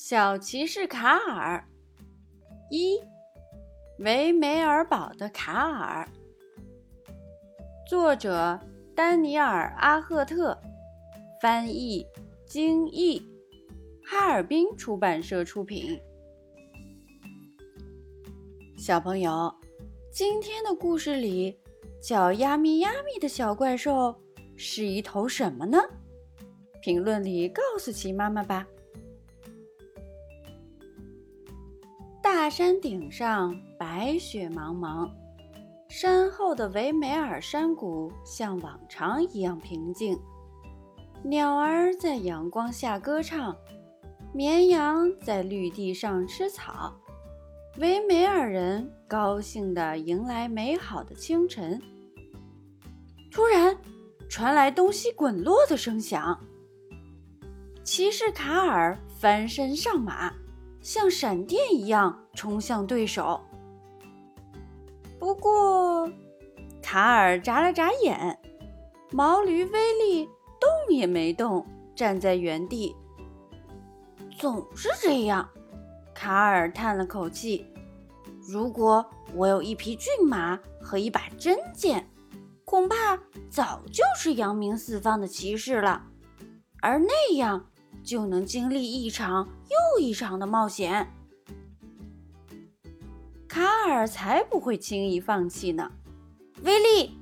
小骑士卡尔，一维梅尔堡的卡尔，作者丹尼尔·阿赫特，翻译金毅，哈尔滨出版社出品。小朋友，今天的故事里，叫“亚咪亚咪”的小怪兽是一头什么呢？评论里告诉奇妈妈吧。山顶上白雪茫茫，山后的维梅尔山谷像往常一样平静。鸟儿在阳光下歌唱，绵羊在绿地上吃草。维美尔人高兴地迎来美好的清晨。突然，传来东西滚落的声响。骑士卡尔翻身上马。像闪电一样冲向对手。不过，卡尔眨了眨眼，毛驴威力动也没动，站在原地。总是这样，卡尔叹了口气。如果我有一匹骏马和一把真剑，恐怕早就是扬名四方的骑士了。而那样。就能经历一场又一场的冒险。卡尔才不会轻易放弃呢！威力，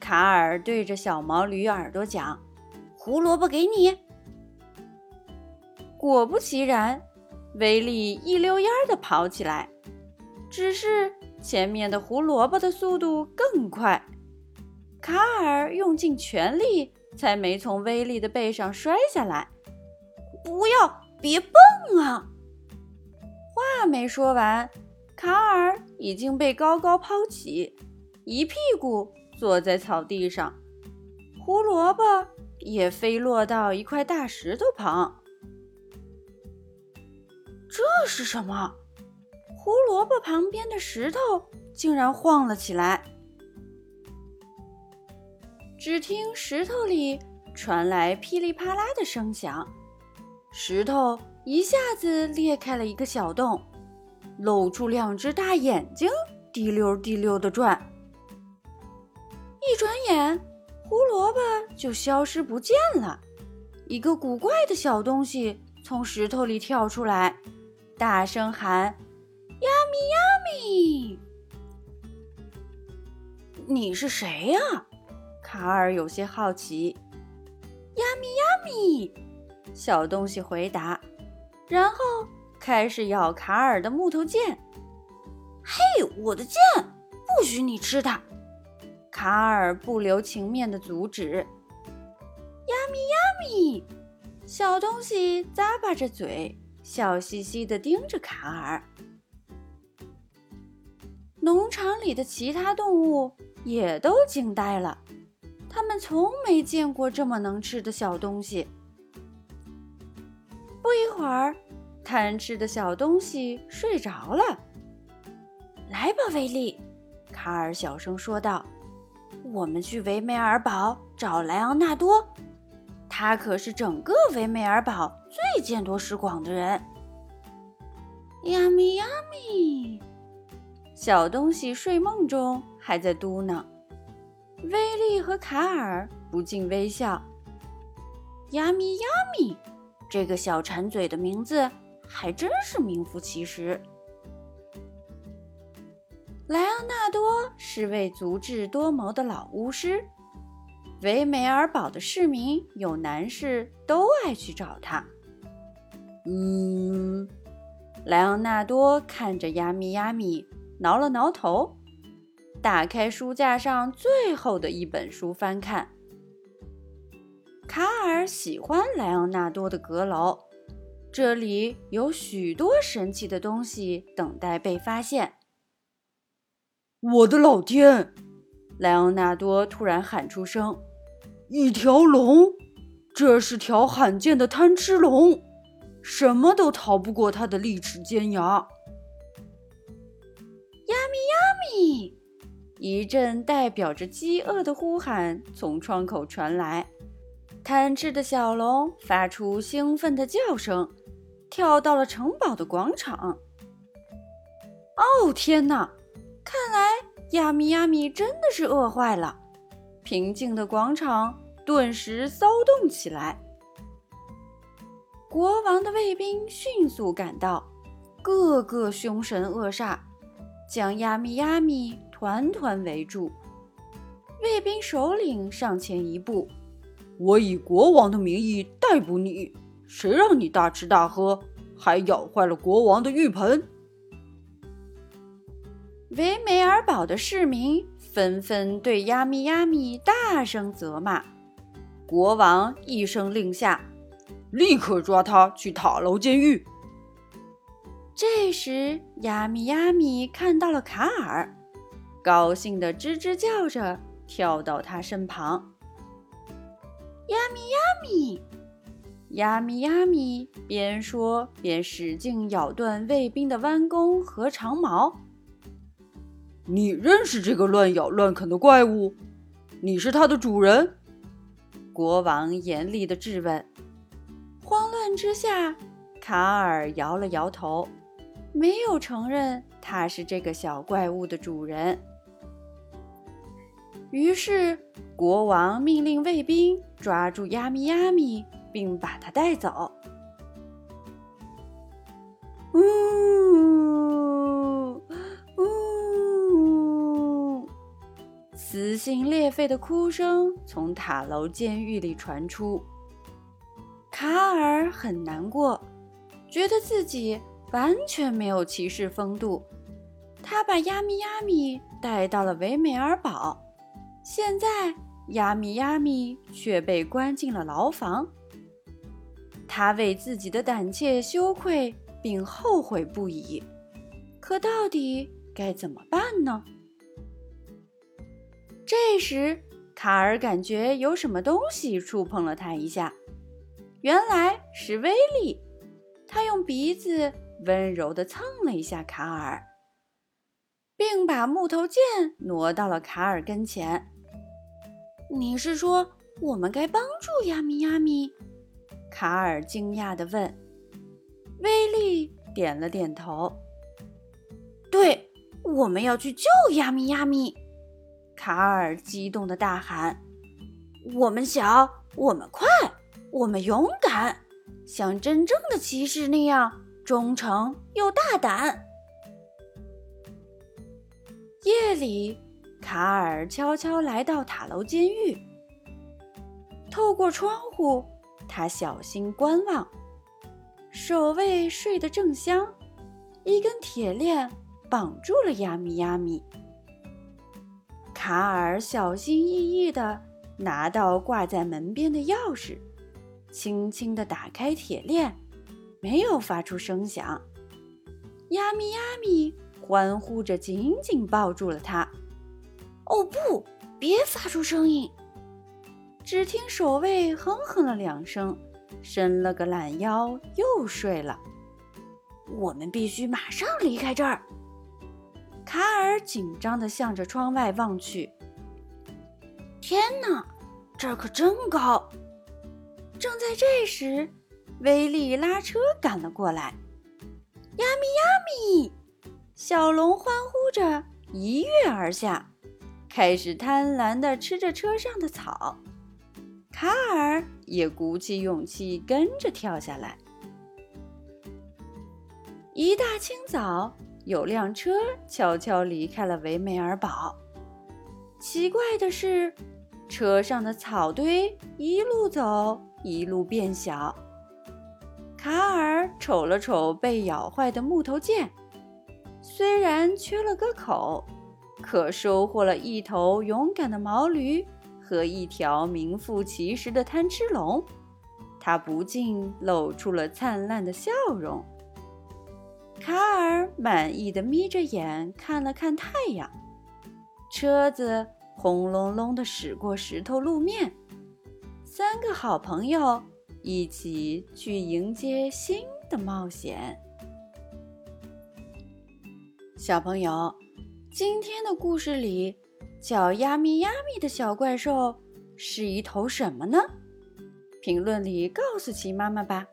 卡尔对着小毛驴耳朵讲：“胡萝卜给你。”果不其然，威力一溜烟儿的跑起来，只是前面的胡萝卜的速度更快。卡尔用尽全力，才没从威力的背上摔下来。不要，别蹦啊！话没说完，卡尔已经被高高抛起，一屁股坐在草地上，胡萝卜也飞落到一块大石头旁。这是什么？胡萝卜旁边的石头竟然晃了起来。只听石头里传来噼里啪啦的声响。石头一下子裂开了一个小洞，露出两只大眼睛，滴溜滴溜的转。一转眼，胡萝卜就消失不见了。一个古怪的小东西从石头里跳出来，大声喊：“呀咪呀咪！”你是谁呀？卡尔有些好奇。呀咪呀咪！小东西回答，然后开始咬卡尔的木头剑。嘿，我的剑，不许你吃它！卡尔不留情面的阻止。呀咪呀咪，小东西咂巴着嘴，笑嘻嘻的盯着卡尔。农场里的其他动物也都惊呆了，他们从没见过这么能吃的小东西。不一会儿，贪吃的小东西睡着了。来吧，威利，卡尔小声说道：“我们去维梅尔堡找莱昂纳多，他可是整个维梅尔堡最见多识广的人。”呀咪呀咪，小东西睡梦中还在嘟囔。威利和卡尔不禁微笑。呀咪呀咪。这个小馋嘴的名字还真是名副其实。莱昂纳多是位足智多谋的老巫师，维梅尔堡的市民有难事都爱去找他。嗯，莱昂纳多看着亚米亚米，挠了挠头，打开书架上最后的一本书翻看。卡尔喜欢莱昂纳多的阁楼，这里有许多神奇的东西等待被发现。我的老天！莱昂纳多突然喊出声：“一条龙！这是条罕见的贪吃龙，什么都逃不过它的利齿尖牙。”呀咪呀咪！一阵代表着饥饿的呼喊从窗口传来。贪吃的小龙发出兴奋的叫声，跳到了城堡的广场。哦天哪！看来亚米亚米真的是饿坏了。平静的广场顿时骚动起来。国王的卫兵迅速赶到，个个凶神恶煞，将亚米亚米团团围住。卫兵首领上前一步：“我以国王的名义逮捕你，谁让你大吃大喝，还咬坏了国王的浴盆？”维梅尔堡的市民纷纷对亚米亚米大声责骂。国王一声令下。立刻抓他去塔楼监狱。这时，亚米亚米看到了卡尔，高兴的吱吱叫着跳到他身旁。亚米亚米，亚米亚米边说边使劲咬断卫兵的弯弓和长矛。你认识这个乱咬乱啃的怪物？你是它的主人？国王严厉的质问。慌乱之下，卡尔摇了摇头，没有承认他是这个小怪物的主人。于是，国王命令卫兵抓住亚米亚米，并把他带走。呜呜！撕心裂肺的哭声从塔楼监狱里传出。卡尔很难过，觉得自己完全没有骑士风度。他把亚米亚米带到了维美尔堡，现在亚米亚米却被关进了牢房。他为自己的胆怯羞愧并后悔不已。可到底该怎么办呢？这时，卡尔感觉有什么东西触碰了他一下。原来是威利，他用鼻子温柔地蹭了一下卡尔，并把木头剑挪到了卡尔跟前。你是说我们该帮助亚米亚米？卡尔惊讶地问。威利点了点头。对，我们要去救亚米亚米！卡尔激动地大喊：“我们小，我们快！”我们勇敢，像真正的骑士那样忠诚又大胆。夜里，卡尔悄悄来到塔楼监狱，透过窗户，他小心观望。守卫睡得正香，一根铁链绑住了亚米亚米。卡尔小心翼翼地拿到挂在门边的钥匙。轻轻地打开铁链，没有发出声响。亚米亚米欢呼着，紧紧抱住了他。哦不，别发出声音！只听守卫哼哼了两声，伸了个懒腰，又睡了。我们必须马上离开这儿。卡尔紧张地向着窗外望去。天哪，这儿可真高！正在这时，威利拉车赶了过来。呀咪呀咪，小龙欢呼着一跃而下，开始贪婪地吃着车上的草。卡尔也鼓起勇气跟着跳下来。一大清早，有辆车悄悄离开了维美尔堡。奇怪的是，车上的草堆一路走。一路变小。卡尔瞅了瞅被咬坏的木头剑，虽然缺了个口，可收获了一头勇敢的毛驴和一条名副其实的贪吃龙。他不禁露出了灿烂的笑容。卡尔满意的眯着眼看了看太阳，车子轰隆隆的驶过石头路面。三个好朋友一起去迎接新的冒险。小朋友，今天的故事里叫呀咪呀咪的小怪兽是一头什么呢？评论里告诉奇妈妈吧。